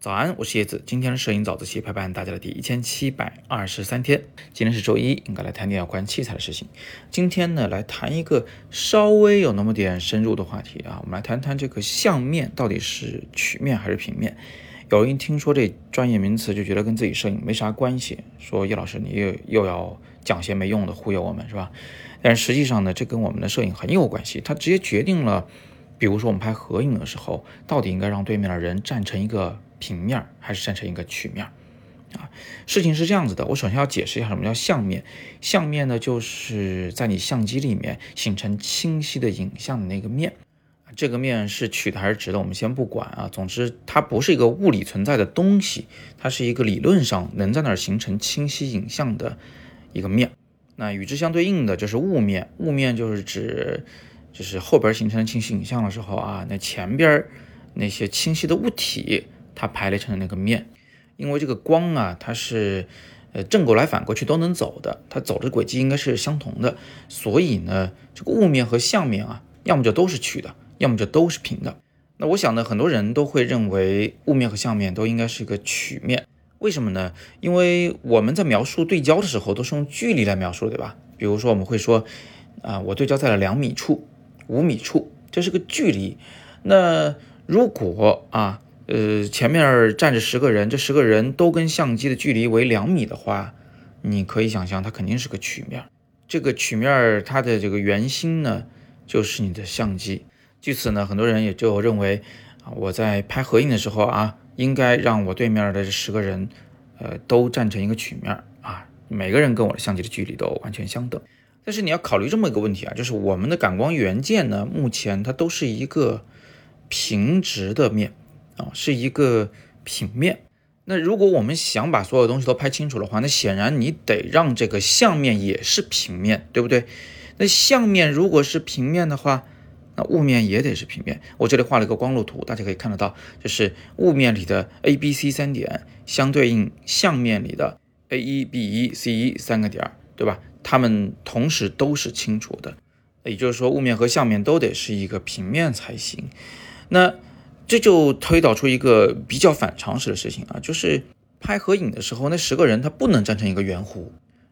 早安，我是叶子。今天的摄影早自习陪伴大家的第一千七百二十三天。今天是周一，应该来谈点有关器材的事情。今天呢，来谈一个稍微有那么点深入的话题啊，我们来谈谈这个相面到底是曲面还是平面。有人听说这专业名词就觉得跟自己摄影没啥关系，说叶老师你又又要讲些没用的忽悠我们是吧？但是实际上呢，这跟我们的摄影很有关系，它直接决定了，比如说我们拍合影的时候，到底应该让对面的人站成一个。平面还是站成一个曲面啊？事情是这样子的，我首先要解释一下什么叫相面。相面呢，就是在你相机里面形成清晰的影像的那个面。这个面是曲的还是直的，我们先不管啊。总之，它不是一个物理存在的东西，它是一个理论上能在那儿形成清晰影像的一个面。那与之相对应的就是雾面，雾面就是指就是后边形成清晰影像的时候啊，那前边那些清晰的物体。它排列成的那个面，因为这个光啊，它是呃正过来反过去都能走的，它走的轨迹应该是相同的，所以呢，这个雾面和相面啊，要么就都是曲的，要么就都是平的。那我想呢，很多人都会认为雾面和相面都应该是一个曲面，为什么呢？因为我们在描述对焦的时候都是用距离来描述，对吧？比如说我们会说啊，我对焦在了两米处、五米处，这是个距离。那如果啊。呃，前面站着十个人，这十个人都跟相机的距离为两米的话，你可以想象它肯定是个曲面。这个曲面它的这个圆心呢，就是你的相机。据此呢，很多人也就认为啊，我在拍合影的时候啊，应该让我对面的这十个人，呃，都站成一个曲面啊，每个人跟我的相机的距离都完全相等。但是你要考虑这么一个问题啊，就是我们的感光元件呢，目前它都是一个平直的面。啊，是一个平面。那如果我们想把所有东西都拍清楚的话，那显然你得让这个相面也是平面，对不对？那相面如果是平面的话，那雾面也得是平面。我这里画了一个光路图，大家可以看得到，就是雾面里的 A、B、C 三点相对应相面里的 A 一、B 一、C 一三个点儿，对吧？它们同时都是清楚的，也就是说，雾面和相面都得是一个平面才行。那这就推导出一个比较反常识的事情啊，就是拍合影的时候，那十个人他不能站成一个圆弧。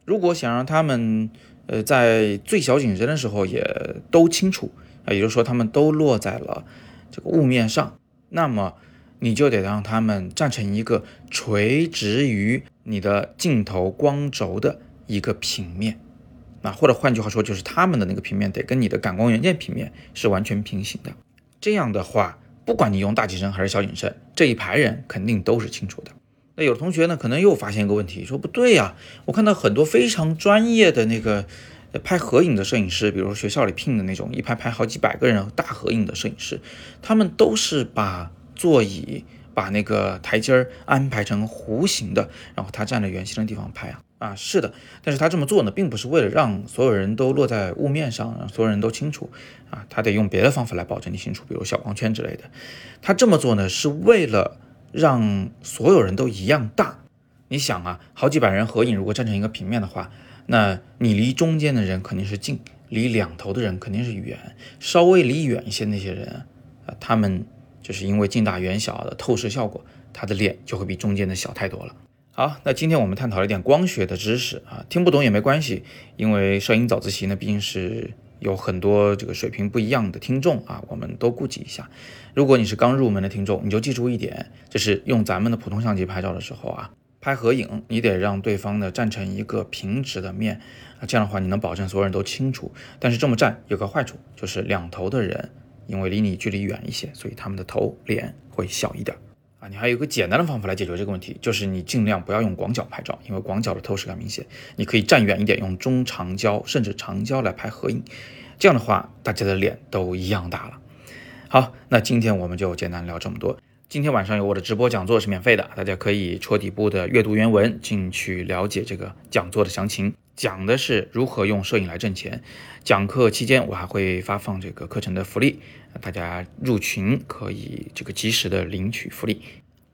如果想让他们，呃，在最小景深的时候也都清楚啊，也就是说他们都落在了这个雾面上，那么你就得让他们站成一个垂直于你的镜头光轴的一个平面，那或者换句话说，就是他们的那个平面得跟你的感光元件平面是完全平行的。这样的话。不管你用大景深还是小景深，这一排人肯定都是清楚的。那有的同学呢，可能又发现一个问题，说不对呀，我看到很多非常专业的那个拍合影的摄影师，比如学校里聘的那种一拍拍好几百个人大合影的摄影师，他们都是把座椅、把那个台阶儿安排成弧形的，然后他站在圆形的地方拍啊。啊，是的，但是他这么做呢，并不是为了让所有人都落在雾面上，让所有人都清楚啊，他得用别的方法来保证你清楚，比如小光圈之类的。他这么做呢，是为了让所有人都一样大。你想啊，好几百人合影，如果站成一个平面的话，那你离中间的人肯定是近，离两头的人肯定是远。稍微离远一些那些人啊，他们就是因为近大远小的透视效果，他的脸就会比中间的小太多了。好，那今天我们探讨了一点光学的知识啊，听不懂也没关系，因为摄影早自习呢，毕竟是有很多这个水平不一样的听众啊，我们都顾及一下。如果你是刚入门的听众，你就记住一点，就是用咱们的普通相机拍照的时候啊，拍合影你得让对方呢站成一个平直的面啊，这样的话你能保证所有人都清楚。但是这么站有个坏处，就是两头的人因为离你距离远一些，所以他们的头脸会小一点。你还有一个简单的方法来解决这个问题，就是你尽量不要用广角拍照，因为广角的透视感明显。你可以站远一点，用中长焦甚至长焦来拍合影，这样的话大家的脸都一样大了。好，那今天我们就简单聊这么多。今天晚上有我的直播讲座是免费的，大家可以戳底部的阅读原文进去了解这个讲座的详情。讲的是如何用摄影来挣钱。讲课期间，我还会发放这个课程的福利，大家入群可以这个及时的领取福利。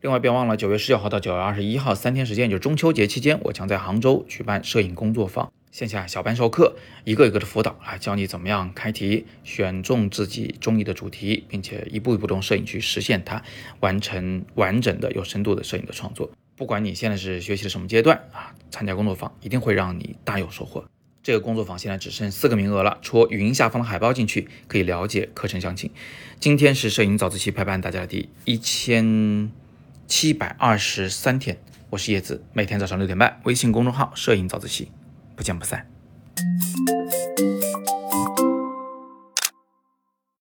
另外，别忘了九月十九号到九月二十一号三天时间，就是中秋节期间，我将在杭州举办摄影工作坊。线下小班授课，一个一个的辅导啊，教你怎么样开题，选中自己中意的主题，并且一步一步用摄影去实现它，完成完整的有深度的摄影的创作。不管你现在是学习的什么阶段啊，参加工作坊一定会让你大有收获。这个工作坊现在只剩四个名额了，戳语音下方的海报进去可以了解课程详情。今天是摄影早自习陪伴大家的第一千七百二十三天，我是叶子，每天早上六点半，微信公众号“摄影早自习”。不见不散。